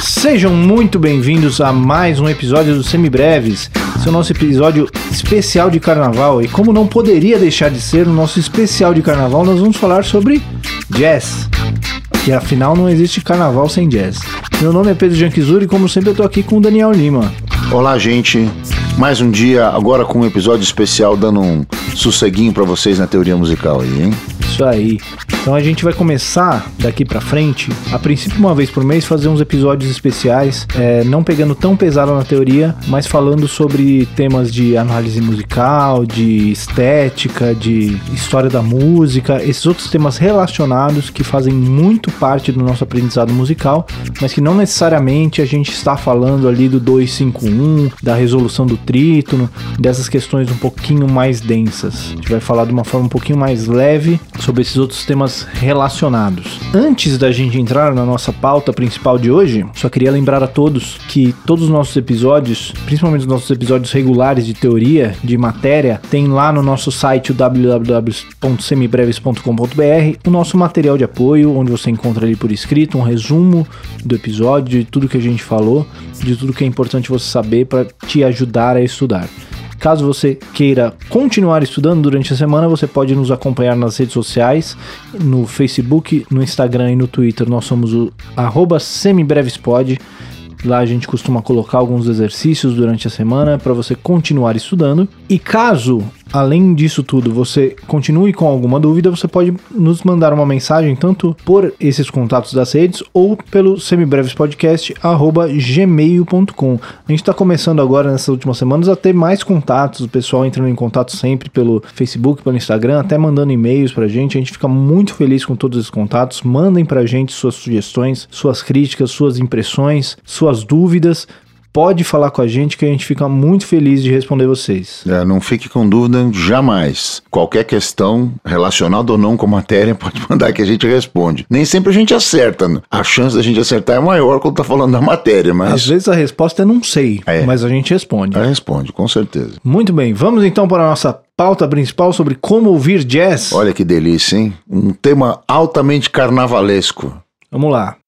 Sejam muito bem-vindos a mais um episódio do Semibreves, esse é nosso episódio especial de carnaval. E como não poderia deixar de ser o nosso especial de carnaval, nós vamos falar sobre jazz. Que afinal não existe carnaval sem jazz. Meu nome é Pedro Janquizuri e como sempre eu tô aqui com o Daniel Lima. Olá, gente. Mais um dia, agora com um episódio especial, dando um sosseguinho para vocês na teoria musical aí, hein? Isso aí. Então a gente vai começar daqui para frente, a princípio uma vez por mês, fazer uns episódios especiais, é, não pegando tão pesado na teoria, mas falando sobre temas de análise musical, de estética, de história da música, esses outros temas relacionados que fazem muito parte do nosso aprendizado musical, mas que não necessariamente a gente está falando ali do 251, da resolução do trítono, dessas questões um pouquinho mais densas. A gente vai falar de uma forma um pouquinho mais leve sobre esses outros temas relacionados. Antes da gente entrar na nossa pauta principal de hoje, só queria lembrar a todos que todos os nossos episódios, principalmente os nossos episódios regulares de teoria, de matéria, tem lá no nosso site www.semibreves.com.br o nosso material de apoio, onde você encontra ali por escrito um resumo do episódio, de tudo que a gente falou, de tudo que é importante você saber para te ajudar a estudar. Caso você queira continuar estudando durante a semana, você pode nos acompanhar nas redes sociais, no Facebook, no Instagram e no Twitter. Nós somos o semibrevespod. Lá a gente costuma colocar alguns exercícios durante a semana para você continuar estudando. E caso Além disso tudo, você continue com alguma dúvida, você pode nos mandar uma mensagem tanto por esses contatos das redes ou pelo semibrevespodcast@gmail.com. A gente está começando agora nessas últimas semanas a ter mais contatos, o pessoal entrando em contato sempre pelo Facebook, pelo Instagram, até mandando e-mails pra gente. A gente fica muito feliz com todos esses contatos. Mandem pra gente suas sugestões, suas críticas, suas impressões, suas dúvidas pode falar com a gente que a gente fica muito feliz de responder vocês. É, não fique com dúvida jamais. Qualquer questão relacionada ou não com a matéria pode mandar que a gente responde. Nem sempre a gente acerta. A chance da gente acertar é maior quando tá falando da matéria, mas... Às vezes a resposta é não sei, é. mas a gente responde. É, responde, com certeza. Muito bem, vamos então para a nossa pauta principal sobre como ouvir jazz. Olha que delícia, hein? Um tema altamente carnavalesco. Vamos lá.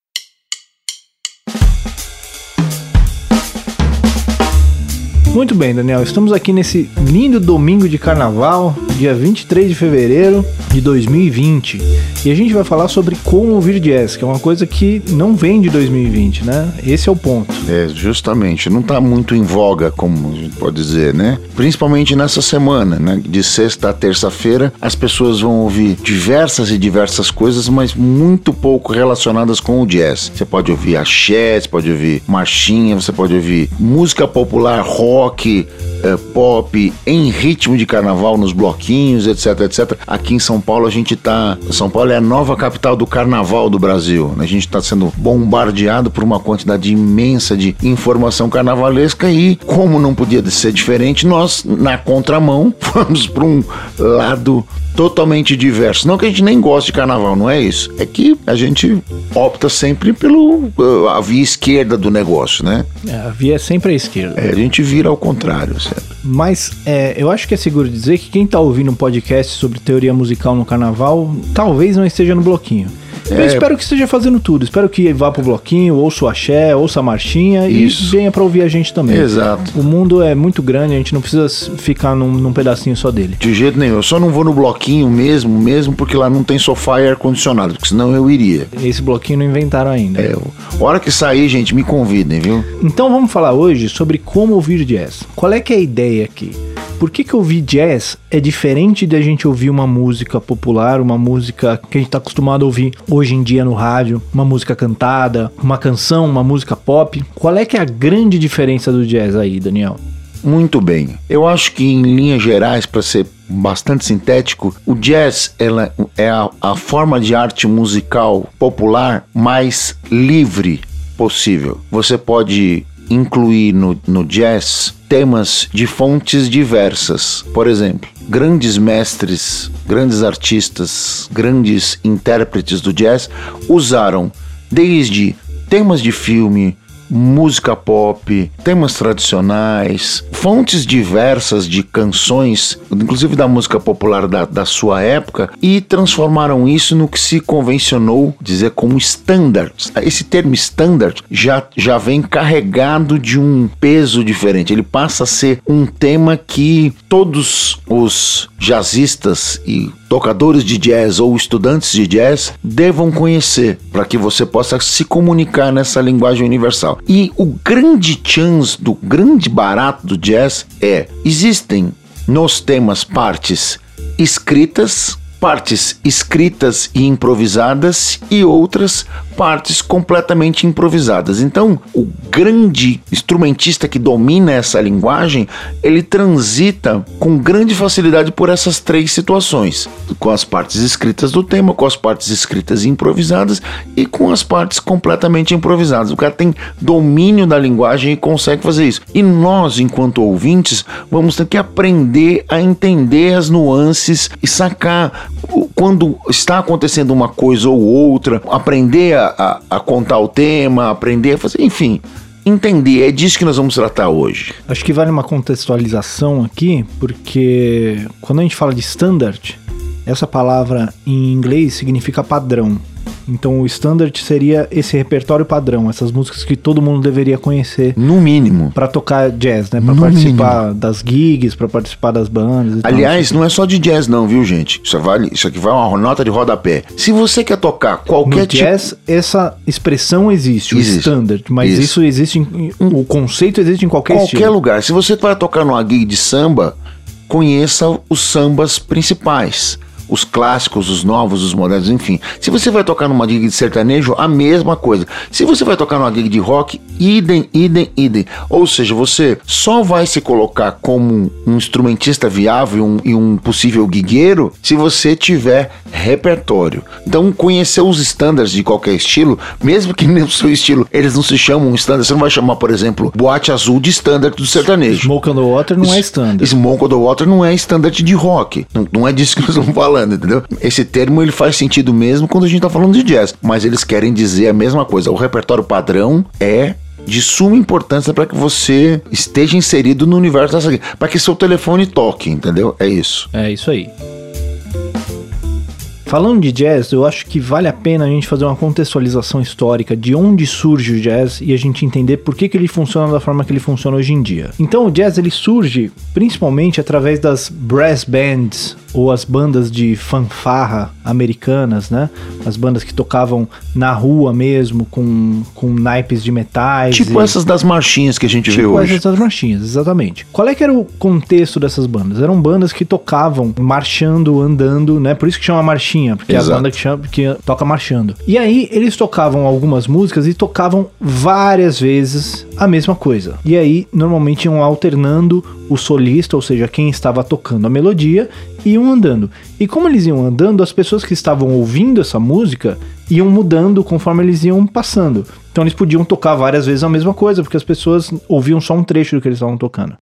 Muito bem, Daniel. Estamos aqui nesse lindo domingo de carnaval, dia 23 de fevereiro de 2020. E a gente vai falar sobre como ouvir jazz, que é uma coisa que não vem de 2020, né? Esse é o ponto. É, justamente. Não está muito em voga, como a gente pode dizer, né? Principalmente nessa semana, né? De sexta a terça-feira, as pessoas vão ouvir diversas e diversas coisas, mas muito pouco relacionadas com o jazz. Você pode ouvir axé, você pode ouvir marchinha, você pode ouvir música popular, rock, é, pop, em ritmo de carnaval nos bloquinhos, etc, etc. Aqui em São Paulo a gente tá. São Paulo é a nova capital do carnaval do Brasil. A gente está sendo bombardeado por uma quantidade imensa de informação carnavalesca e, como não podia ser diferente, nós, na contramão, vamos para um lado totalmente diverso. Não que a gente nem goste de carnaval, não é isso. É que a gente opta sempre pelo uh, a via esquerda do negócio, né? É, a via é sempre a esquerda. É, a gente vira ao contrário, certo? Mas é, eu acho que é seguro dizer que quem está ouvindo um podcast sobre teoria musical no carnaval, talvez não esteja no bloquinho. É... Eu espero que esteja fazendo tudo. Espero que vá pro bloquinho, ouça o axé, ouça a marchinha Isso. e venha para ouvir a gente também. Exato. O mundo é muito grande, a gente não precisa ficar num, num, pedacinho só dele. De jeito nenhum. Eu só não vou no bloquinho mesmo, mesmo porque lá não tem sofá e ar-condicionado, porque senão eu iria. Esse bloquinho não inventaram ainda. É, hora que sair, gente, me convidem, viu? Então vamos falar hoje sobre como ouvir jazz. Qual é que é a ideia aqui? Por que, que ouvir jazz é diferente de a gente ouvir uma música popular, uma música que a gente está acostumado a ouvir hoje em dia no rádio, uma música cantada, uma canção, uma música pop? Qual é que é a grande diferença do jazz aí, Daniel? Muito bem. Eu acho que em linhas gerais, para ser bastante sintético, o jazz ela é a, a forma de arte musical popular mais livre possível. Você pode incluir no, no jazz temas de fontes diversas. Por exemplo, grandes mestres, grandes artistas, grandes intérpretes do jazz usaram desde temas de filme, música pop, temas tradicionais, fontes diversas de canções, inclusive da música popular da, da sua época, e transformaram isso no que se convencionou dizer como standards. Esse termo standard já, já vem carregado de um peso diferente. Ele passa a ser um tema que todos os jazzistas e tocadores de jazz ou estudantes de jazz devam conhecer para que você possa se comunicar nessa linguagem universal. E o grande chance do grande barato do jazz é existem nos temas partes escritas partes escritas e improvisadas e outras partes completamente improvisadas. Então, o grande instrumentista que domina essa linguagem, ele transita com grande facilidade por essas três situações, com as partes escritas do tema, com as partes escritas e improvisadas e com as partes completamente improvisadas. O cara tem domínio da linguagem e consegue fazer isso. E nós, enquanto ouvintes, vamos ter que aprender a entender as nuances e sacar quando está acontecendo uma coisa ou outra, aprender a, a, a contar o tema, aprender fazer, enfim, entender. É disso que nós vamos tratar hoje. Acho que vale uma contextualização aqui, porque quando a gente fala de standard, essa palavra em inglês significa padrão. Então o standard seria esse repertório padrão, essas músicas que todo mundo deveria conhecer. No mínimo. Para tocar jazz, né? Para participar mínimo. das gigs, para participar das bandas. Aliás, tal, não é só de jazz não, viu, gente? Isso vale, isso aqui vai uma nota de rodapé. Se você quer tocar qualquer no tipo jazz, essa expressão existe, existe. o standard, mas isso, isso existe em, o conceito existe em qualquer qualquer estilo. lugar. Se você vai tocar numa gig de samba, conheça os sambas principais os clássicos, os novos, os modernos, enfim. Se você vai tocar numa gig de sertanejo, a mesma coisa. Se você vai tocar numa gig de rock, idem, idem, idem. Ou seja, você só vai se colocar como um instrumentista viável e um, e um possível guigueiro se você tiver repertório. Então, conhecer os estándares de qualquer estilo, mesmo que no seu estilo eles não se chamam standard, você não vai chamar, por exemplo, boate azul de standard do sertanejo. Smoke on the Water não é standard. Smoke on the Water não é standard de rock. Não, não é disso que nós estamos falando falando, entendeu? Esse termo ele faz sentido mesmo quando a gente tá falando de jazz, mas eles querem dizer a mesma coisa. O repertório padrão é de suma importância para que você esteja inserido no universo dessa para que seu telefone toque, entendeu? É isso. É isso aí. Falando de jazz, eu acho que vale a pena a gente fazer uma contextualização histórica de onde surge o jazz e a gente entender por que, que ele funciona da forma que ele funciona hoje em dia. Então, o jazz ele surge principalmente através das brass bands ou as bandas de fanfarra americanas, né? As bandas que tocavam na rua mesmo, com, com naipes de metais. Tipo e... essas das marchinhas que a gente tipo vê hoje. Tipo essas das marchinhas, exatamente. Qual é que era o contexto dessas bandas? Eram bandas que tocavam marchando, andando, né? Por isso que chama marchinha, porque Exato. é a banda que, chama, que toca marchando. E aí eles tocavam algumas músicas e tocavam várias vezes a mesma coisa. E aí normalmente iam alternando o solista, ou seja, quem estava tocando a melodia, iam andando. E como eles iam andando, as pessoas que estavam ouvindo essa música iam mudando conforme eles iam passando. Então eles podiam tocar várias vezes a mesma coisa, porque as pessoas ouviam só um trecho do que eles estavam tocando.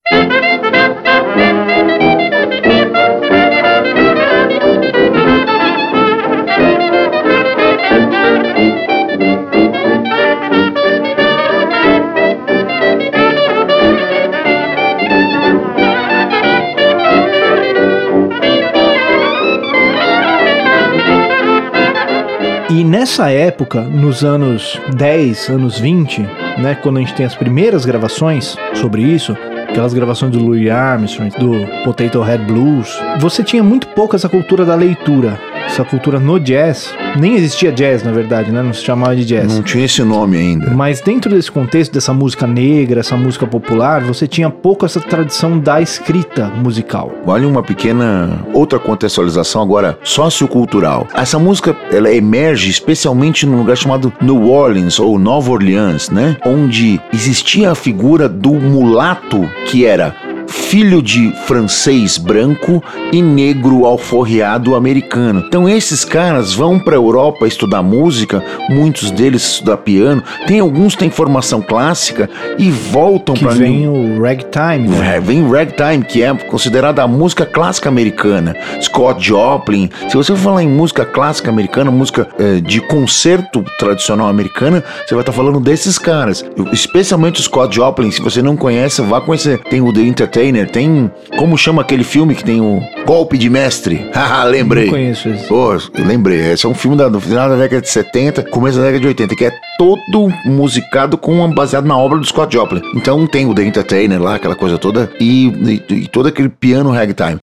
E nessa época, nos anos 10, anos 20, né, quando a gente tem as primeiras gravações sobre isso, aquelas gravações do Louis Armstrong, do Potato Head Blues, você tinha muito pouco essa cultura da leitura essa cultura no jazz. Nem existia jazz, na verdade, né? Não se chamava de jazz. Não tinha esse nome ainda. Mas dentro desse contexto, dessa música negra, essa música popular, você tinha pouco essa tradição da escrita musical. Vale uma pequena outra contextualização agora sociocultural. Essa música, ela emerge especialmente num lugar chamado New Orleans ou Nova Orleans, né? Onde existia a figura do mulato que era filho de francês branco e negro alforriado americano. Então esses caras vão para a Europa estudar música, muitos deles estudar piano, tem alguns têm formação clássica e voltam para vem o ragtime, né? É, vem ragtime, que é considerada a música clássica americana. Scott Joplin. Se você for falar em música clássica americana, música é, de concerto tradicional americana, você vai estar tá falando desses caras. Especialmente o Scott Joplin, se você não conhece, vá conhecer. Tem o The Entertainer, tem. Como chama aquele filme que tem o Golpe de Mestre? Haha, lembrei. Não conheço esse. Eu lembrei. Esse é um filme da, do final da década de 70, começo da década de 80, que é todo musicado com baseado na obra do Scott Joplin. Então tem o The Entertainer lá, aquela coisa toda, e, e, e todo aquele piano ragtime.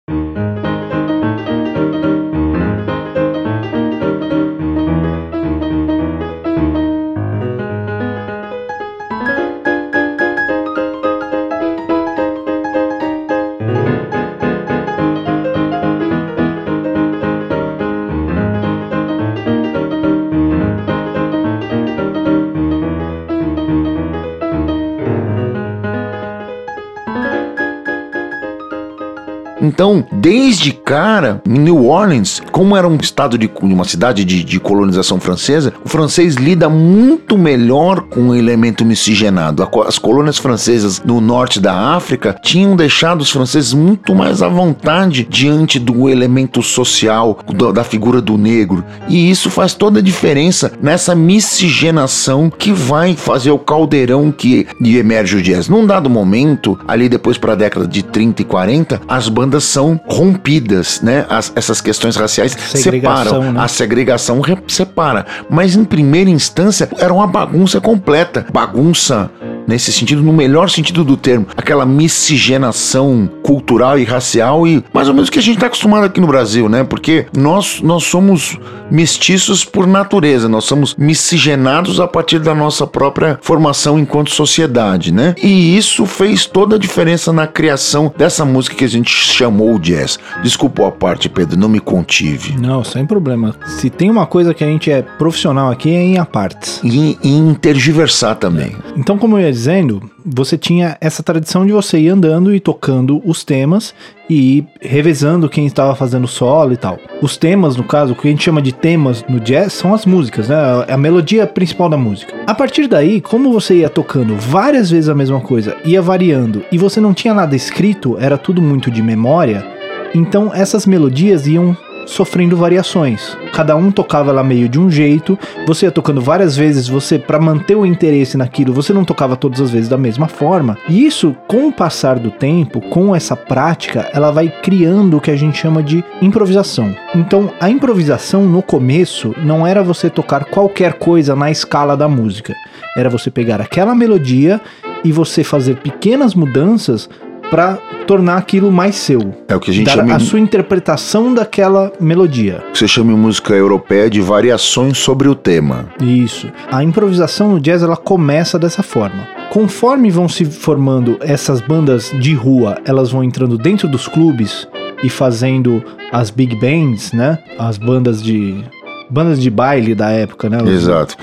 Então, desde cara, em New Orleans, como era um estado de uma cidade de, de colonização francesa, o francês lida muito melhor com o elemento miscigenado. As colônias francesas no norte da África tinham deixado os franceses muito mais à vontade diante do elemento social, da figura do negro. E isso faz toda a diferença nessa miscigenação que vai fazer o caldeirão que emerge o jazz. Num dado momento, ali depois para a década de 30 e 40, as bandas são rompidas, né? As, essas questões raciais separam. Né? A segregação separa. Mas em primeira instância era uma bagunça completa. Bagunça nesse sentido, no melhor sentido do termo, aquela miscigenação cultural e racial e mais ou menos o que a gente está acostumado aqui no Brasil, né? Porque nós, nós somos mestiços por natureza, nós somos miscigenados a partir da nossa própria formação enquanto sociedade, né? E isso fez toda a diferença na criação dessa música que a gente chamou jazz. Desculpa a parte, Pedro, não me contive. Não, sem problema. Se tem uma coisa que a gente é profissional aqui é em apartes. E em intergiversar também. Então, como eu ia dizendo, você tinha essa tradição de você ir andando e tocando os temas e ir revezando quem estava fazendo solo e tal. Os temas, no caso, o que a gente chama de temas no jazz são as músicas, né? É a melodia principal da música. A partir daí, como você ia tocando várias vezes a mesma coisa, ia variando e você não tinha nada escrito, era tudo muito de memória, então essas melodias iam sofrendo variações. Cada um tocava lá meio de um jeito, você ia tocando várias vezes, você para manter o interesse naquilo, você não tocava todas as vezes da mesma forma. E isso, com o passar do tempo, com essa prática, ela vai criando o que a gente chama de improvisação. Então, a improvisação no começo não era você tocar qualquer coisa na escala da música. Era você pegar aquela melodia e você fazer pequenas mudanças para tornar aquilo mais seu. É o que a gente chama a sua interpretação daquela melodia. Você chama em música europeia de variações sobre o tema. Isso. A improvisação no jazz ela começa dessa forma. Conforme vão se formando essas bandas de rua, elas vão entrando dentro dos clubes e fazendo as big bands, né? As bandas de bandas de baile da época, né? Exato.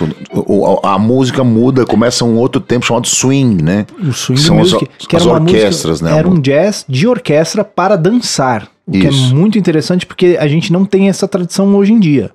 A, a, música muda, começa um outro tempo chamado swing, né? O swing São music, as, que as orquestras, música, né? Era um jazz de orquestra para dançar. O Isso. que é muito interessante porque a gente não tem essa tradição hoje em dia.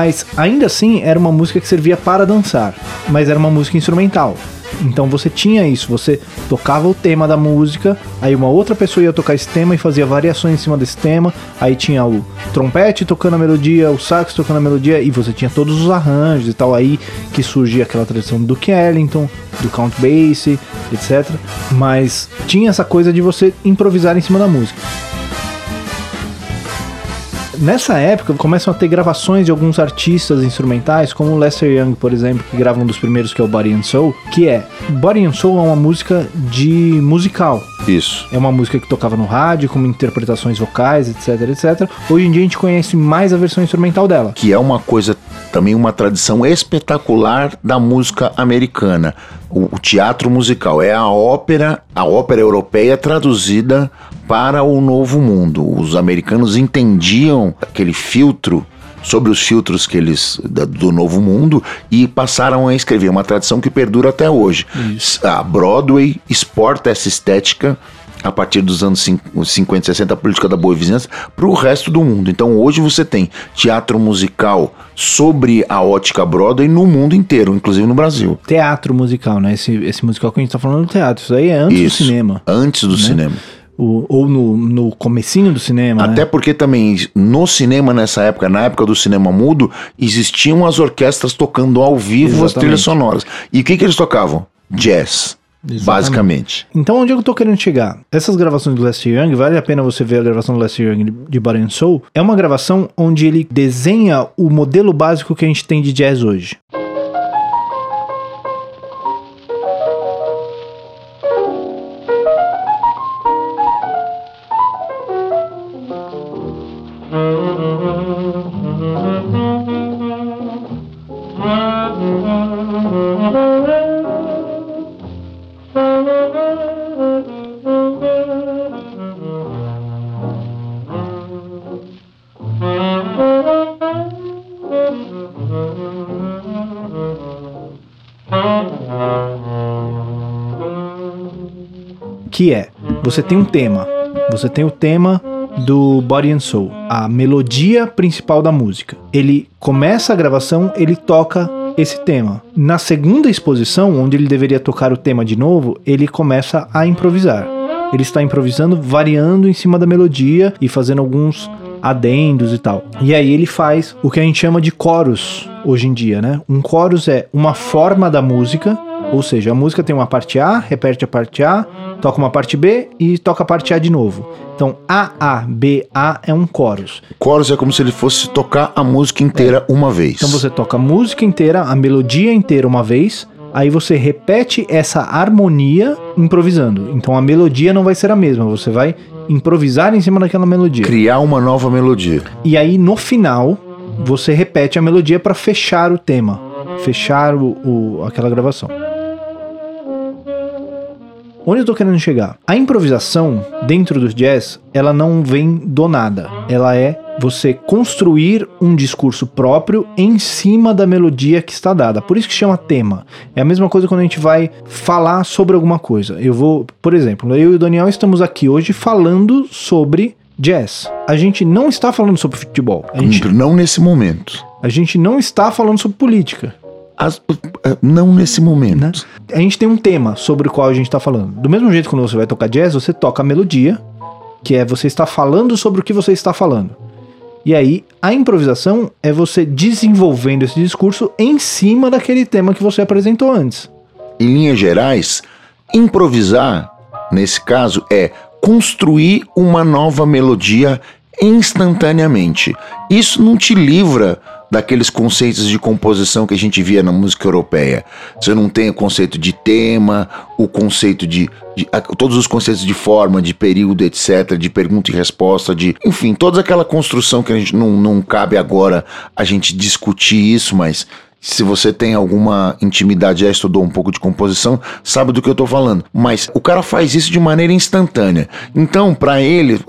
Mas ainda assim era uma música que servia para dançar, mas era uma música instrumental. Então você tinha isso, você tocava o tema da música, aí uma outra pessoa ia tocar esse tema e fazia variações em cima desse tema, aí tinha o trompete tocando a melodia, o sax tocando a melodia, e você tinha todos os arranjos e tal, aí que surgia aquela tradição do Ellington, do Count Basie, etc. Mas tinha essa coisa de você improvisar em cima da música nessa época começam a ter gravações de alguns artistas instrumentais, como o Lester Young, por exemplo, que grava um dos primeiros que é o Body and Soul, que é Body and Soul é uma música de musical. Isso. É uma música que tocava no rádio, com interpretações vocais, etc, etc. Hoje em dia a gente conhece mais a versão instrumental dela. Que é uma coisa, também uma tradição espetacular da música americana. O, o teatro musical é a ópera, a ópera europeia traduzida para o novo mundo. Os americanos entendiam aquele filtro sobre os filtros que eles da, do novo mundo e passaram a escrever uma tradição que perdura até hoje. Isso. A Broadway exporta essa estética a partir dos anos 50 60, a política da boa vizinhança, para o resto do mundo. Então hoje você tem teatro musical sobre a ótica Broadway no mundo inteiro, inclusive no Brasil. Teatro musical, né? Esse, esse musical que a gente tá falando do teatro. Isso aí é antes Isso, do cinema. Antes do cinema. O- ou no, no comecinho do cinema, Até né? porque também no cinema nessa época, na época do cinema mudo, existiam as orquestras tocando ao vivo as Exatamente. trilhas sonoras. E o que, que eles tocavam? Jazz, Exatamente. basicamente. Então, onde eu tô querendo chegar? Essas gravações do Lester Young, vale a pena você ver a gravação do Lester Young de- de Body and Soul. É uma gravação onde ele desenha o modelo básico que a gente tem de jazz hoje. Você tem um tema, você tem o tema do Body and Soul, a melodia principal da música. Ele começa a gravação, ele toca esse tema. Na segunda exposição, onde ele deveria tocar o tema de novo, ele começa a improvisar. Ele está improvisando, variando em cima da melodia e fazendo alguns adendos e tal. E aí ele faz o que a gente chama de coros hoje em dia, né? Um chorus é uma forma da música, ou seja, a música tem uma parte A, repete a parte A, toca uma parte B e toca a parte A de novo. Então A A B A é um chorus. Chorus é como se ele fosse tocar a música inteira uma vez. Então você toca a música inteira, a melodia inteira uma vez, aí você repete essa harmonia improvisando. Então a melodia não vai ser a mesma, você vai improvisar em cima daquela melodia. Criar uma nova melodia. E aí no final você repete a melodia para fechar o tema, fechar o, o- aquela gravação. Onde eu tô querendo chegar? A improvisação dentro do jazz, ela não vem do nada. Ela é você construir um discurso próprio em cima da melodia que está dada. Por isso que chama tema. É a mesma coisa quando a gente vai falar sobre alguma coisa. Eu vou, por exemplo, eu e o Daniel estamos aqui hoje falando sobre jazz. A gente não está falando sobre futebol. A gente, Não nesse momento. a gente não está falando sobre política. As- eh, não nesse momento. Né? A gente tem um tema sobre o qual a gente está falando. Do mesmo jeito que quando você vai tocar jazz, você toca a melodia, que é você está falando sobre o que você está falando. E aí, a improvisação é você desenvolvendo esse discurso em cima daquele tema que você apresentou antes. Em linhas gerais, improvisar, nesse caso, é construir uma nova melodia instantaneamente. Isso não te livra daqueles conceitos de composição que a gente via na música europeia. Você não tem o conceito de tema, o conceito de, de- a- todos os conceitos de forma, de período, etc, de pergunta e resposta, de, enfim, toda aquela construção que a gente não, não cabe agora a gente discutir isso, mas se você tem alguma intimidade, já estudou um pouco de composição, sabe do que eu tô falando. Mas o cara faz isso de maneira instantânea. Então, para ele,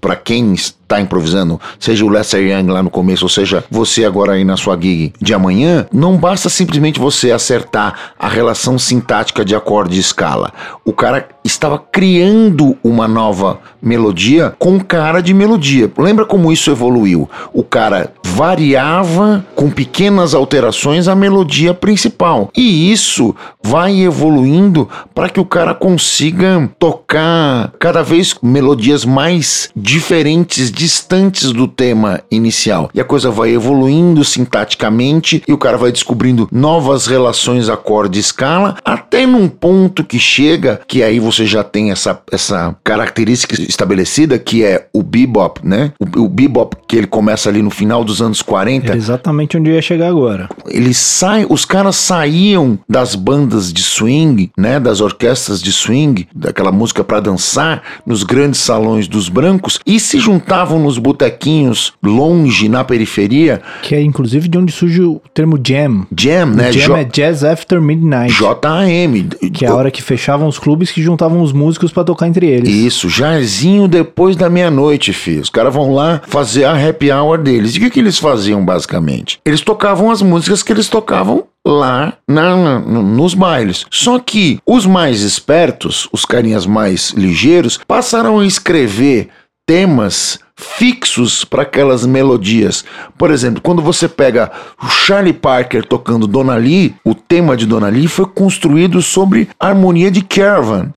para quem está improvisando, seja o Lester Young lá no começo, ou seja você agora aí na sua gig de amanhã, não basta simplesmente você acertar a relação sintática de acorde e escala. O cara estava criando uma nova melodia com cara de melodia. Lembra como isso evoluiu? O cara variava com pequenas alterações a melodia principal. E isso vai evoluindo para que o cara consiga tocar cada vez melodias mais diferentes, distantes do tema inicial. E a coisa vai evoluindo sintaticamente e o cara vai descobrindo novas relações acorde-escala, até num ponto que chega, que aí você já tem essa, essa característica estabelecida, que é o bebop, né? O, o bebop que ele começa ali no final dos anos 40. É exatamente onde ia chegar agora. Eles saem, os caras saíam das bandas de swing, né? Das orquestras de swing, daquela música para dançar, nos grandes salões dos brancos e se juntavam nos botequinhos longe na periferia. Que é inclusive de onde surge o termo jam. Jam, né? Jam Jo- é Jazz After Midnight. JAM. Que é a hora que fechavam os clubes que juntavam os músicos pra tocar entre eles. Isso, jazinho depois da meia-noite, filho. Os caras vão lá fazer a happy hour deles. E o que, que eles faziam, basicamente? Eles tocavam as músicas que eles tocavam lá na- na- no- nos bailes. Só que os mais espertos, os carinhas mais ligeiros, passaram a escrever temas fixos para aquelas melodias. Por exemplo, quando você pega o Charlie Parker tocando Dona Lee, o tema de Dona Lee foi construído sobre a harmonia de Caravan.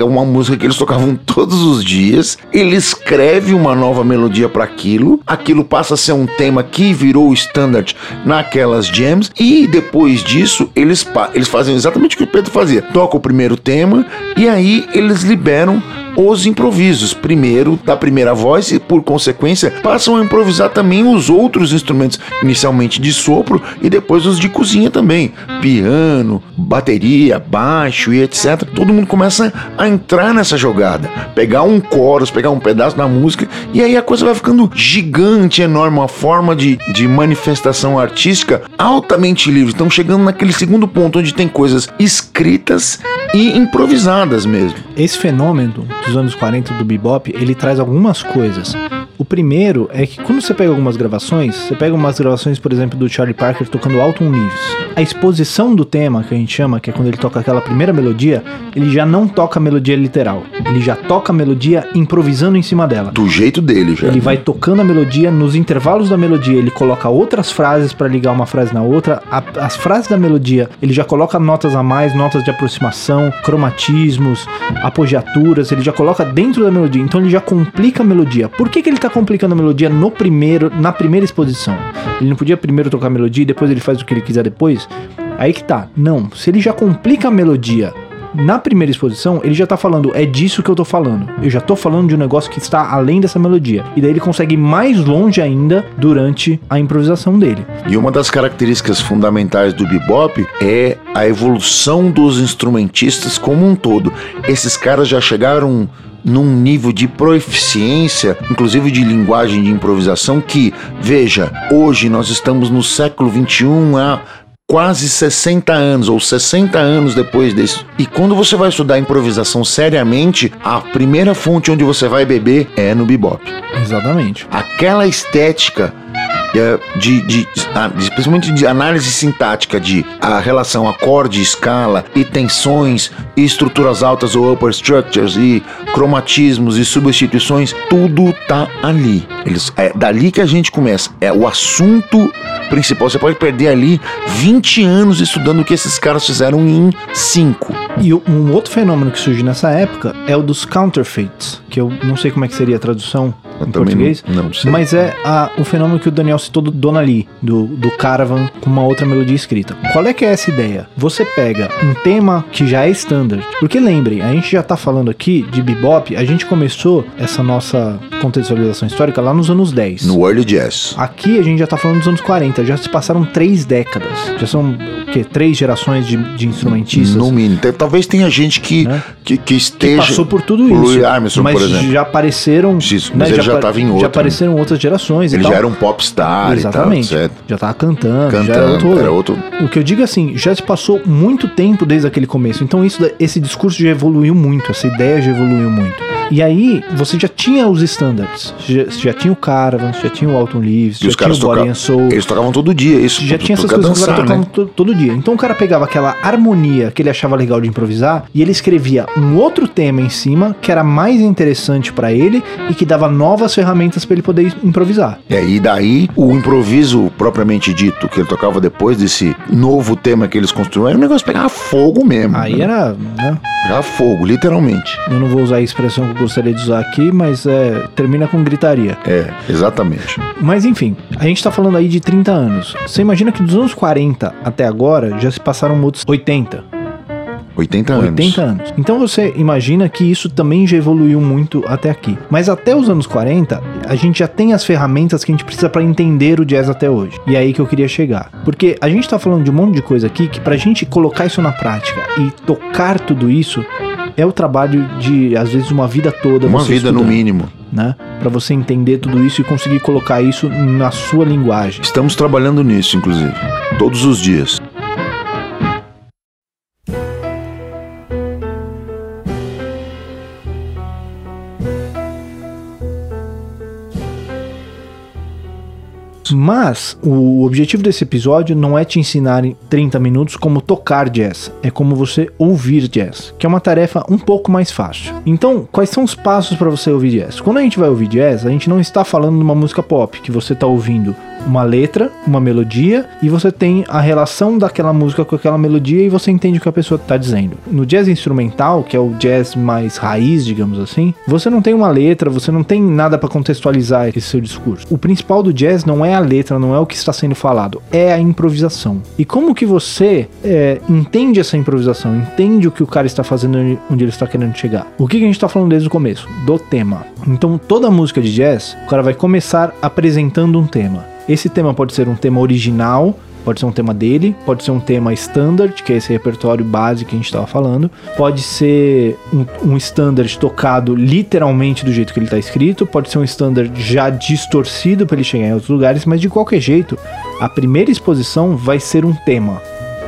Pega uma música que eles tocavam todos os dias, ele escreve uma nova melodia para aquilo, aquilo passa a ser um tema que virou standard naquelas jams e depois disso eles, eles fazem exatamente o que o Pedro fazia. Toca o primeiro tema e aí eles liberam os improvisos. Primeiro da primeira voz e, por consequência, passam a improvisar também os outros instrumentos, inicialmente de sopro e depois os de cozinha também. Piano, bateria, baixo e etc. Todo mundo começa a entrar nessa jogada, pegar um chorus, pegar um pedaço da música e aí a coisa vai ficando gigante, enorme, uma forma de, de manifestação artística altamente livre. Estão chegando naquele segundo ponto onde tem coisas escritas e improvisadas mesmo. Esse fenômeno dos anos 40 do bebop, ele traz algumas coisas. O primeiro é que quando você pega algumas gravações, você pega umas gravações, por exemplo, do Charlie Parker tocando Alton Leaves. A exposição do tema, que a gente chama, que é quando ele toca aquela primeira melodia, ele já não toca a melodia literal. Ele já toca a melodia improvisando em cima dela. Do jeito dele já. Ele vai tocando a melodia, nos intervalos da melodia ele coloca outras frases pra ligar uma frase na outra. A- as frases da melodia ele já coloca notas a mais, notas de aproximação, cromatismos, apogiaturas, ele já coloca dentro da melodia. Então ele já complica a melodia. Por que, que ele tá complicando a melodia no primeiro, na primeira exposição? Ele não podia primeiro tocar a melodia e depois ele faz o que ele quiser depois? Aí que tá. Não, se ele já complica a melodia na primeira exposição, ele já tá falando, é disso que eu tô falando. Eu já tô falando de um negócio que está além dessa melodia. E daí ele consegue ir mais longe ainda durante a improvisação dele. E uma das características fundamentais do bebop é a evolução dos instrumentistas como um todo. Esses caras já chegaram num nível de proficiência, inclusive de linguagem de improvisação, que, veja, hoje nós estamos no século 21 há quase 60 anos ou 60 anos depois disso. E quando você vai estudar improvisação seriamente, a primeira fonte onde você vai beber é no bebop Exatamente. aquela estética de, de, a- de- principalmente de análise sintática de a relação acorde, escala e tensões e estruturas altas ou upper structures e cromatismos e substituições, tudo tá ali. Eles, é dali que a gente começa. É o assunto principal. Você pode perder ali 20 anos estudando o que esses caras fizeram em 5. E um outro fenômeno que surge nessa época é o dos counterfeits, que eu não sei como é que seria a tradução Eu em português. não- não sei. Mas é a- o fenômeno que o Daniel citou do Dona Lee, do, do Caravan, com uma outra melodia escrita. Qual é que é essa ideia? Você pega um tema que já é standard. Porque lembrem, a gente já tá falando aqui de bebop, a gente começou essa nossa contextualização histórica lá nos anos 10. No early jazz. Aqui a gente já tá falando dos anos 40, já se passaram três décadas. Já são, o quê? Três gerações de, de instrumentistas. No mínimo. Talvez tenha gente que, Né? que, que que esteja. passou por tudo isso. Louis Armstrong, mas por exemplo. já apareceram, Isso, né, mas ele já, já tava em outro. Já apareceram outras gerações Ele já era um popstar Exatamente. tal, certo? já tava cantando, já era Cantando, outro era outro... O que eu digo é assim, já se passou muito tempo desde aquele começo. Então isso, esse discurso já evoluiu muito, essa ideia já evoluiu muito. E aí, você já tinha os standards. Já, você já tinha o Caravan, você já tinha o Alton Leaves, já tinha o Body and Soul. eles tocavam todo dia, isso Já tinha essas coisas que dançar, tocava né? to- todo dia. Então o cara pegava aquela harmonia que ele achava legal de improvisar e ele escrevia um outro tema em cima que era mais interessante pra ele e que dava novas ferramentas pra ele poder improvisar. É, e daí o improviso propriamente dito que ele tocava depois desse novo tema que eles construíram, o negócio pegava fogo mesmo. Aí né? era, né? Pegava fogo, literalmente. Eu não vou usar a expressão que eu gostaria de usar aqui, mas é, termina com gritaria. É, exatamente. Mas enfim, a gente tá falando aí de 30 anos. Você imagina que dos anos 40 até agora já se passaram outros 80. 80 anos. 80 anos. Então você imagina que isso também já evoluiu muito até aqui. Mas até os anos 40, a gente já tem as ferramentas que a gente precisa para entender o jazz até hoje. E é aí que eu queria chegar. Porque a gente tá falando de um monte de coisa aqui que pra gente colocar isso na prática e tocar tudo isso é o trabalho de às vezes uma vida toda Uma vida no mínimo. né? Para você entender tudo isso e conseguir colocar isso na sua linguagem. Estamos trabalhando nisso, inclusive. Todos os dias. Mas o objetivo desse episódio não é te ensinar em 30 minutos como tocar jazz, é como você ouvir jazz, que é uma tarefa um pouco mais fácil. Então, quais são os passos para você ouvir jazz? Quando a gente vai ouvir jazz, a gente não está falando de uma música pop, que você está ouvindo uma letra, uma melodia e você tem a relação daquela música com aquela melodia e você entende o que a pessoa está dizendo. No jazz instrumental, que é o jazz mais raiz, digamos assim, você não tem uma letra, você não tem nada para contextualizar esse seu discurso. O principal do jazz não é a letra, não é o que está sendo falado, é a improvisação. E como que você é, entende essa improvisação, entende o que o cara está fazendo onde ele está querendo chegar? O que, que a gente está falando desde o começo? Do tema. Então toda música de jazz, o cara vai começar apresentando um tema. Esse tema pode ser um tema original, pode ser um tema dele, pode ser um tema standard, que é esse repertório básico que a gente estava falando, pode ser um, um standard tocado literalmente do jeito que ele está escrito, pode ser um standard já distorcido para ele chegar em outros lugares, mas de qualquer jeito, a primeira exposição vai ser um tema.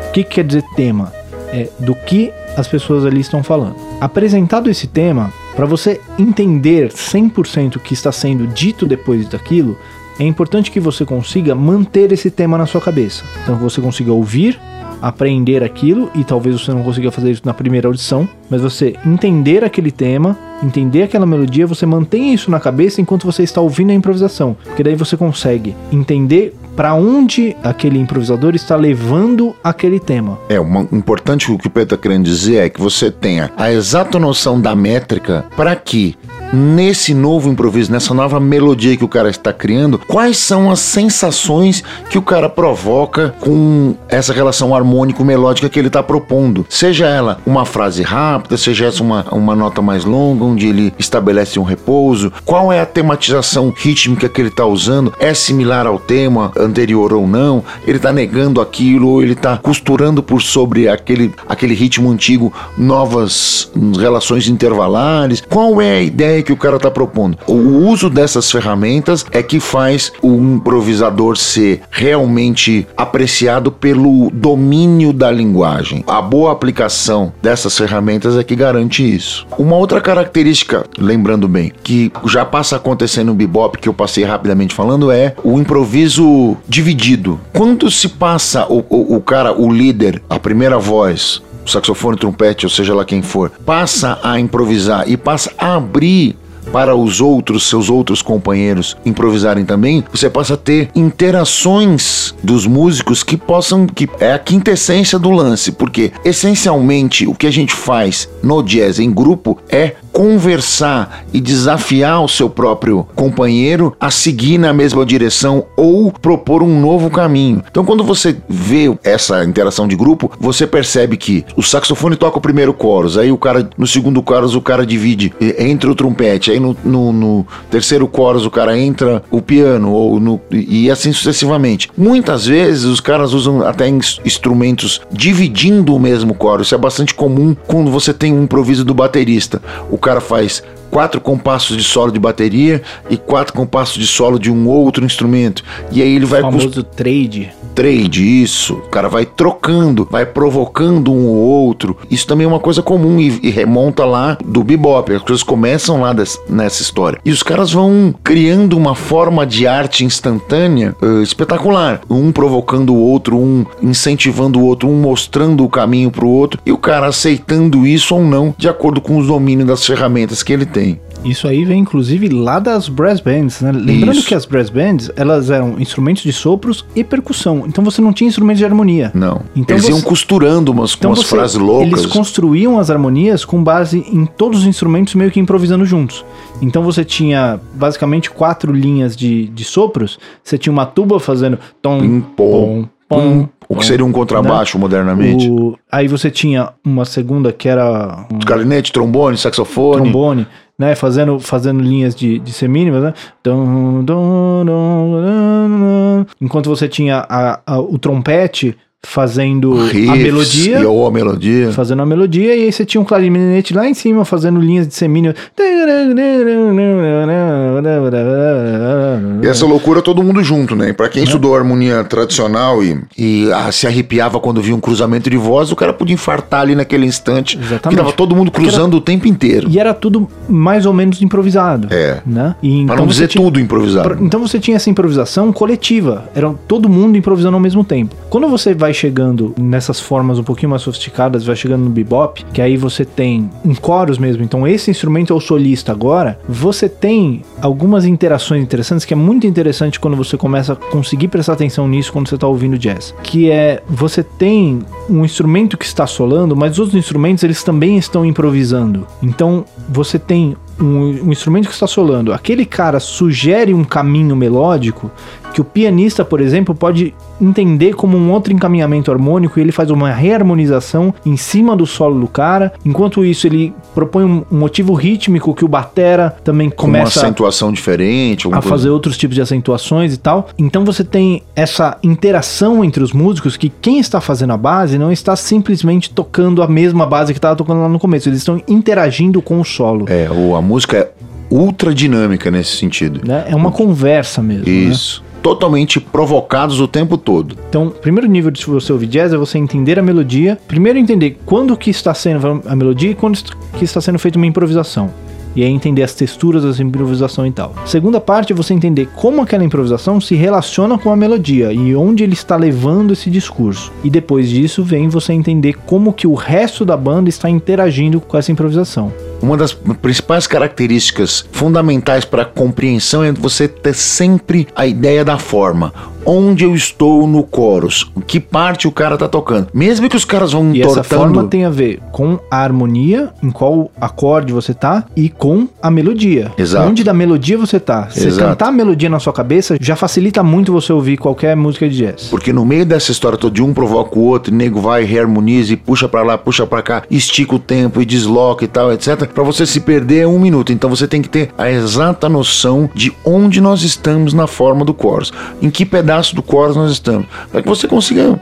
O que, que quer dizer tema? É do que as pessoas ali estão falando. Apresentado esse tema, para você entender 100% o que está sendo dito depois daquilo, é importante que você consiga manter esse tema na sua cabeça. Então que você consiga ouvir, aprender aquilo e talvez você não consiga fazer isso na primeira audição, mas você entender aquele tema, entender aquela melodia, você mantém isso na cabeça enquanto você está ouvindo a improvisação, porque daí você consegue entender para onde aquele improvisador está levando aquele tema. É, uma, importante o que o Pedro está querendo dizer é que você tenha a exata noção da métrica para que nesse novo improviso, nessa nova melodia que o cara está criando, quais são as sensações que o cara provoca com essa relação harmônico-melódica que ele está propondo. Seja ela uma frase rápida, seja essa uma, uma nota mais longa, onde ele estabelece um repouso, qual é a tematização rítmica que ele está usando, é similar ao tema anterior ou não, ele está negando aquilo ou ele está costurando por sobre aquele, aquele ritmo antigo novas relações intervalares. Qual é a ideia que o cara está propondo? O uso dessas ferramentas é que faz o improvisador ser realmente apreciado pelo domínio da linguagem. A boa aplicação dessas ferramentas é que garante isso. Uma outra característica, lembrando bem, que já passa a acontecer no bebop, que eu passei rapidamente falando, é o improviso dividido. Quando se passa o, o, o cara, o líder, a primeira voz, saxofone, trompete, ou seja lá quem for, passa a improvisar e passa a abrir para os outros, seus outros companheiros improvisarem também, você passa a ter interações dos músicos que possam, que é a quintessência do lance, porque essencialmente o que a gente faz no jazz em grupo é conversar e desafiar o seu próprio companheiro a seguir na mesma direção ou propor um novo caminho. Então, quando você vê essa interação de grupo, você percebe que o saxofone toca o primeiro chorus, aí o cara no segundo chorus o cara divide entre o trompete, aí no, no, no terceiro chorus o cara entra o piano ou no, e assim sucessivamente. Muitas vezes os caras usam até instrumentos dividindo o mesmo chorus. Isso é bastante comum quando você tem um improviso do baterista. O cara faz quatro compassos de solo de bateria e quatro compassos de solo de um outro instrumento. E aí ele vai o famoso trade. Trade, isso. O cara vai trocando, vai provocando um ou outro. Isso também é uma coisa comum e, e remonta lá do bebop. As coisas começam lá des, nessa história. E os caras vão criando uma forma de arte instantânea uh, espetacular. Um provocando o outro, um incentivando o outro, um mostrando o caminho para o outro e o cara aceitando isso ou não, de acordo com os domínios das ferramentas que ele tem. Isso aí vem inclusive lá das brass bands, né? Lembrando Isso. que as brass bands, elas eram instrumentos de sopros e percussão. Então você não tinha instrumentos de harmonia. Não. Então eles você... iam costurando umas, então umas você... frases loucas. Eles construíam as harmonias com base em todos os instrumentos meio que improvisando juntos. Então você tinha basicamente quatro linhas de, de sopros. Você tinha uma tuba fazendo tom, Pim, pom, pom, o que seria um contrabaixo né? modernamente. O... Aí você tinha uma segunda que era. Um... Clarinete, trombone, saxofone. Trombone né? Fazendo, fazendo linhas de, de semínimas, né? Enquanto você tinha a, a, o trompete fazendo Riffs, a melodia. Ou a melodia. Fazendo a melodia, e aí você tinha um clarinete lá em cima fazendo linhas de semínio. E essa loucura todo mundo junto, né? Pra quem estudou harmonia tradicional e, e ah, se arrepiava quando via um cruzamento de voz, o cara podia infartar ali naquele instante. Exatamente. tava todo mundo cruzando era, o tempo inteiro. E era tudo mais ou menos improvisado. É. Né? E, pra então não dizer tinha, tudo improvisado. Então você tinha essa improvisação coletiva. Era todo mundo improvisando ao mesmo tempo. Quando você vai chegando nessas formas um pouquinho mais sofisticadas, vai chegando no bebop, que aí você tem um coros mesmo. Então esse instrumento é o solista agora. Você tem algumas interações interessantes que é muito interessante quando você começa a conseguir prestar atenção nisso quando você está ouvindo jazz, que é você tem um instrumento que está solando, mas os outros instrumentos eles também estão improvisando. Então você tem um, um, instrumento que está solando, aquele cara sugere um caminho melódico que o pianista, por exemplo, pode entender como um outro encaminhamento harmônico e ele faz uma reharmonização em cima do solo do cara. Enquanto isso, ele propõe um motivo rítmico que o batera também começa uma acentuação diferente, a fazer outros tipos de acentuações e tal. Então você tem essa interação entre os músicos que quem está fazendo a base não está simplesmente tocando a mesma base que estava tocando lá no começo, eles estão interagindo com o solo. É, a música é ultra dinâmica nesse sentido. Né? É uma conversa mesmo. Né? Isso. Né? Totalmente provocados o tempo todo. Então, primeiro nível de você ouvir jazz é você entender a melodia. Primeiro entender quando que está sendo a melodia e quando que está sendo feita uma improvisação. E aí entender as texturas da improvisação e tal. Segunda parte é você entender como aquela improvisação se relaciona com a melodia e onde ele está levando esse discurso. E depois disso vem você entender como que o resto da banda está interagindo com essa improvisação. Uma das principais características fundamentais para a compreensão é você ter sempre a ideia da forma onde eu estou no chorus, que parte o cara tá tocando. Mesmo que os caras vão e entortando... essa forma tem a ver com a harmonia, em qual acorde você tá, e com a melodia. Exato. Onde da melodia você tá. Se você cantar a melodia na sua cabeça, já facilita muito você ouvir qualquer música de jazz. Porque no meio dessa história toda de um provoca o outro, o nego vai, reharmoniza e puxa para lá, puxa para cá, estica o tempo e desloca e tal, etc. Para você se perder é um minuto. Então você tem que ter a exata noção de onde nós estamos na forma do chorus. Em que pedaço pedaço do chorus nós estamos, para que você consiga uh,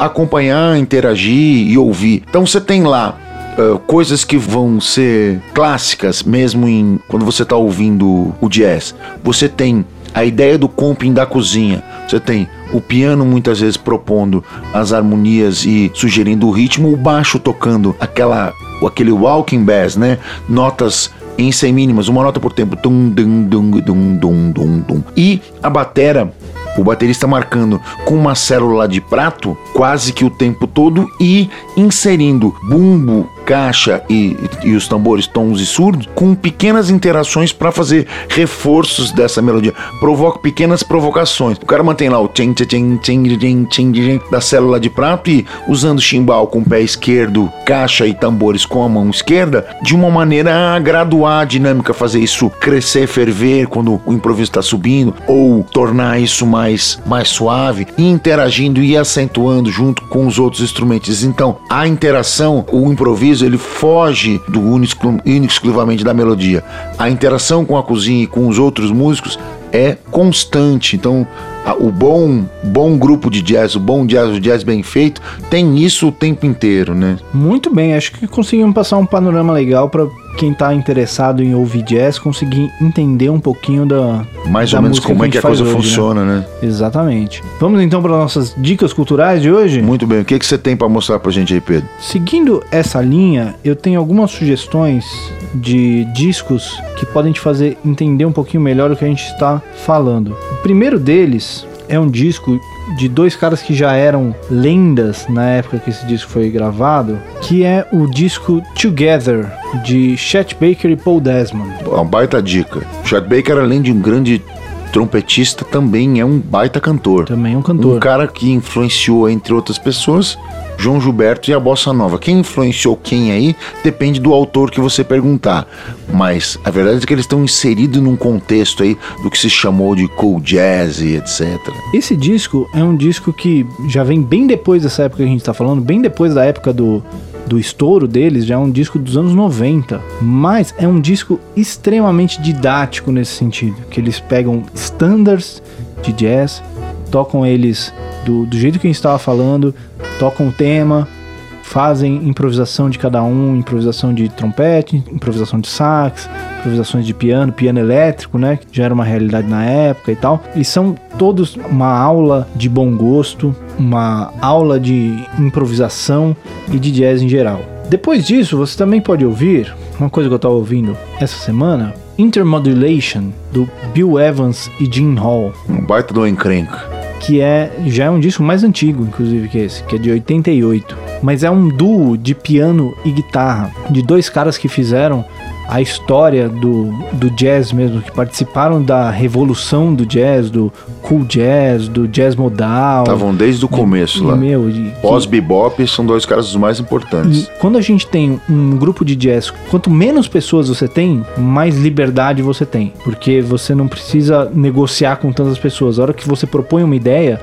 acompanhar, interagir e ouvir. Então você tem lá Uh, coisas que vão ser clássicas mesmo em quando você está ouvindo o jazz. Você tem a ideia do comping da cozinha. Você tem o piano muitas vezes propondo as harmonias e sugerindo o ritmo, o baixo tocando aquela aquele walking bass, né? Notas em semínimas, uma nota por tempo. Dum, dum, dum, dum, dum, dum, dum. E a batera o baterista marcando com uma célula de prato quase que o tempo todo e inserindo bumbo, caixa e, e os tambores tons e surdos com pequenas interações para fazer reforços dessa melodia. Provoca pequenas provocações. O cara mantém lá o tchim tchim tchim tchim tchim da célula de prato e usando chimbal com o pé esquerdo, caixa e tambores com a mão esquerda, de uma maneira a graduar a dinâmica, fazer isso crescer, ferver quando o improviso está subindo ou tornar isso mais mais suave, interagindo e acentuando junto com os outros instrumentos. Então, a interação, o improviso ele foge do único exclusivamente da melodia. A interação com a cozinha e com os outros músicos é constante. Então, a, o bom, bom grupo de jazz, o bom jazz, o jazz bem feito, tem isso o tempo inteiro, né? Muito bem, acho que conseguimos passar um panorama legal para quem tá interessado em ouvir jazz conseguir entender um pouquinho da. Mais da ou menos como é que a coisa hoje, funciona, né? Exatamente. Vamos então para nossas dicas culturais de hoje? Muito bem. O que, que você tem pra mostrar pra gente aí, Pedro? Seguindo essa linha, eu tenho algumas sugestões de discos que podem te fazer entender um pouquinho melhor o que a gente está falando. O primeiro deles é um disco de dois caras que já eram lendas na época que esse disco foi gravado, que é o disco Together de Chet Baker e Paul Desmond. Uma baita dica. Chet Baker, além de um grande trompetista, também é um baita cantor. Também é um cantor. Um cara que influenciou, entre outras pessoas, João Gilberto e a Bossa Nova. Quem influenciou quem aí depende do autor que você perguntar. Mas a verdade é que eles estão inseridos num contexto aí do que se chamou de cool jazz e etc. Esse disco é um disco que já vem bem depois dessa época que a gente tá falando, bem depois da época do, do estouro deles, já é um disco dos anos 90. Mas é um disco extremamente didático nesse sentido, que eles pegam standards de jazz, tocam eles do, do jeito que a gente estava falando, tocam o tema, fazem improvisação de cada um, improvisação de trompete, improvisação de sax, improvisações de piano, piano elétrico, né, que já era uma realidade na época e tal. E são todos uma aula de bom gosto, uma aula de improvisação e de jazz em geral. Depois disso, você também pode ouvir uma coisa que eu estava ouvindo essa semana, Intermodulation do Bill Evans e Gene Hall Um baita do encrenca. que é já é um disco mais antigo, inclusive, que esse, que é de 88. Mas é um duo de piano e guitarra, de dois caras que fizeram a história do, do jazz mesmo, que participaram da revolução do jazz, do cool jazz, do jazz modal. Estavam desde o começo lá. meu, e- Pós-bebop são dois caras os mais importantes. quando a gente tem um grupo de jazz, quanto menos pessoas você tem, mais liberdade você tem. Porque você não precisa negociar com tantas pessoas. A hora que você propõe uma ideia,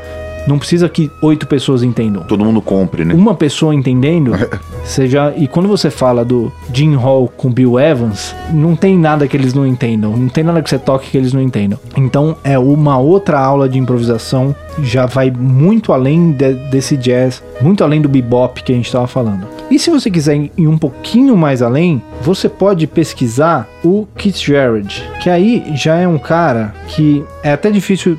não precisa que oito pessoas entendam. Todo mundo compre, né? Uma pessoa entendendo, você já. E quando você fala do Jim Hall com Bill Evans, não tem nada que eles não entendam. Não tem nada que você toque que eles não entendam. Então é uma outra aula de improvisação. Já vai muito além de- desse jazz, muito além do bebop que a gente estava falando. E se você quiser ir um pouquinho mais além, você pode pesquisar o Keith Jarrett, que aí já é um cara que é até difícil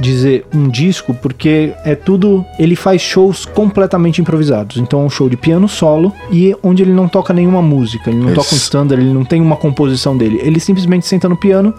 dizer um disco porque é tudo ele faz shows completamente improvisados. Então é um show de piano solo e onde ele não toca nenhuma música ele não Esse- toca um standard ele não tem uma composição dele. Ele simplesmente senta no piano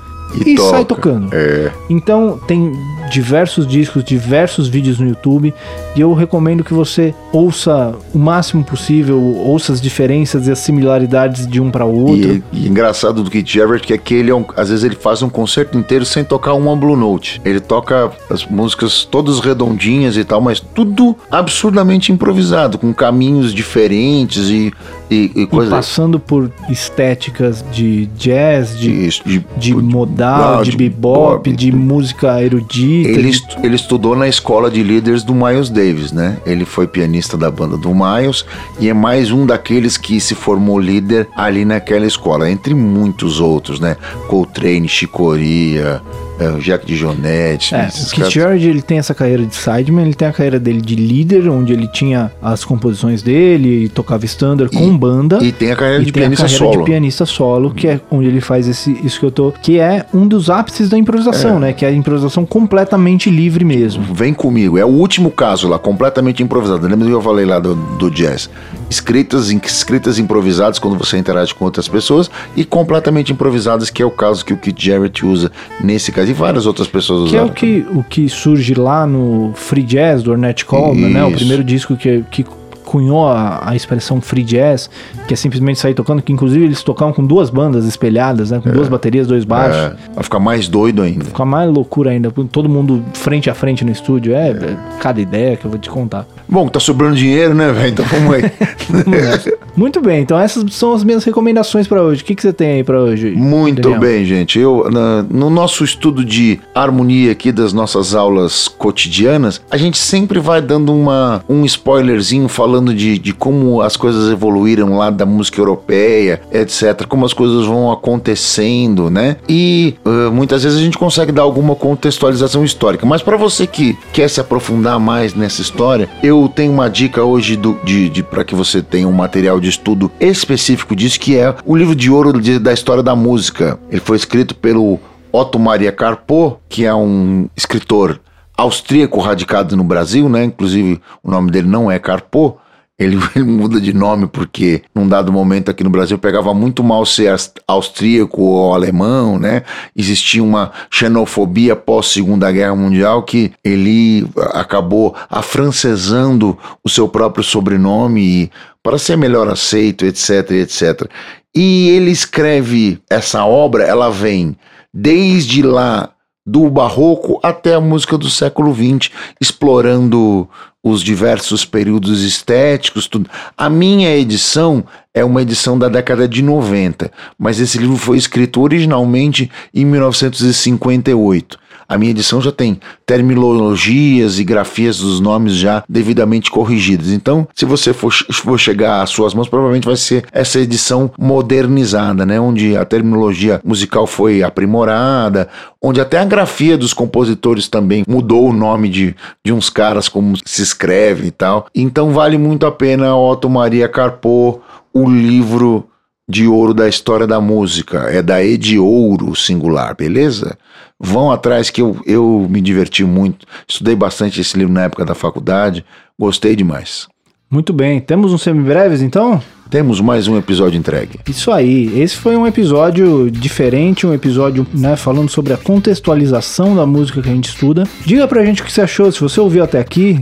e, toca. sai tocando É, então tem diversos discos, diversos vídeos no YouTube e eu recomendo que você ouça o máximo possível, ouça as diferenças e as similaridades de um para o outro. E, e engraçado do Keith Jarrett que é que ele é um, às vezes ele faz um concerto inteiro sem tocar uma Blue Note. Ele toca as músicas todas redondinhas e tal, mas tudo absurdamente improvisado, com caminhos diferentes e, e, e E passando por estéticas de jazz, de, de, de, de modal, de bebop, de música erudita. Ele, de- estu- ele estudou na escola de líderes do Miles Davis, né? Ele foi pianista da banda do Miles e é mais um daqueles que se formou líder ali naquela escola, entre muitos outros, né? Coltrane, Chicoria, é, o Jack de Jonette. É, o Keith caras- Jarrett ele tem essa carreira de sideman, ele tem a carreira dele de líder, onde ele tinha as composições dele, e tocava standard com banda. E tem a carreira de tem a pianista carreira solo. de pianista solo, que é onde ele faz esse, isso que eu tô. Que é um dos ápices da improvisação, né? Que é a improvisação completamente livre mesmo. Vem comigo, é o último caso lá, completamente improvisado. Lembra do que eu falei lá do, do jazz? Escritas, escritas improvisadas quando você interage com outras pessoas e completamente improvisadas, que é o caso que o Keith Jarrett usa nesse caso e várias outras pessoas Que é usaram. o que, o que surge lá no Free Jazz do Ornette Coleman, né? O primeiro disco que, que cunhou a, a expressão Free Jazz, que é simplesmente sair tocando, que inclusive eles tocavam com duas bandas espelhadas, né? Com duas baterias, dois baixos. É, vai ficar mais doido ainda. Fica mais loucura ainda, todo mundo frente a frente no estúdio. É, é cada ideia que eu vou te contar. Bom, tá sobrando dinheiro, né, velho? Então vamos aí. Muito bem, então essas são as minhas recomendações pra hoje. O que, que você tem aí pra hoje? Muito Daniel? bem, gente. Eu na- no nosso estudo de harmonia aqui das nossas aulas cotidianas, a gente sempre vai dando uma, um spoilerzinho falando falando de, de como as coisas evoluíram lá da música europeia, etc. Como as coisas vão acontecendo, né? E uh, muitas vezes a gente consegue dar alguma contextualização histórica. Mas para você que quer se aprofundar mais nessa história, eu tenho uma dica hoje do, de, de para que você tenha um material de estudo específico disso, que é o livro de ouro de, da história da música. Ele foi escrito pelo Otto Maria Carpo, que é um escritor austríaco radicado no Brasil, né? Inclusive o nome dele não é Carpo, ele, ele, muda de nome porque num dado momento aqui no Brasil pegava muito mal ser austríaco ou alemão, né? Existia uma xenofobia pós Segunda Guerra Mundial que ele acabou afrancesando o seu próprio sobrenome para ser melhor aceito, etc, etc. E ele escreve essa obra, ela vem desde lá do barroco até a música do século XX, explorando os diversos períodos estéticos, tudo. A minha edição é uma edição da década de 90, mas esse livro foi escrito originalmente em 1958. A minha edição já tem terminologias e grafias dos nomes já devidamente corrigidas. Então, se você for, for chegar às suas mãos, provavelmente vai ser essa edição modernizada, né? Onde a terminologia musical foi aprimorada, onde até a grafia dos compositores também mudou o nome de, de uns caras, como se escreve e tal. Então, vale muito a pena Otto Maria Carpo, o livro de ouro da história da música. É da E de Ouro singular, beleza? Vão atrás que eu, eu me diverti muito. Estudei bastante esse livro na época da faculdade. Gostei demais. Muito bem. Temos um semibreves então? Temos mais um episódio entregue. Isso aí. Esse foi um episódio diferente, um episódio, né, falando sobre a contextualização da música que a gente estuda. Diga pra gente o que você achou. Se você ouviu até aqui,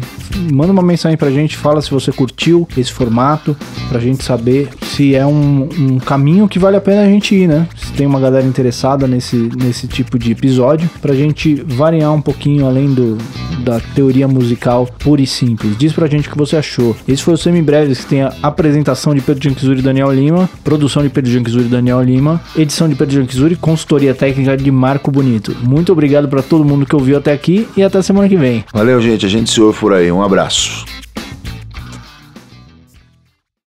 manda uma mensagem pra gente, fala se você curtiu esse formato, pra gente saber se é um, um caminho que vale a pena a gente ir, né? Se tem uma galera interessada nesse, nesse tipo de episódio, pra gente variar um pouquinho além do, da teoria musical pura e simples. Diz pra gente o que você achou. Esse foi o Semi Breves, que tem a apresentação de Pedro Janquizuri e Daniel Lima, produção de Pedro Janquizuri e Daniel Lima, edição de Pedro Janquizuri, consultoria técnica de Marco Bonito. Muito obrigado para todo mundo que ouviu até aqui e até semana que vem. Valeu, gente. A gente se ouve por aí. Um abraço.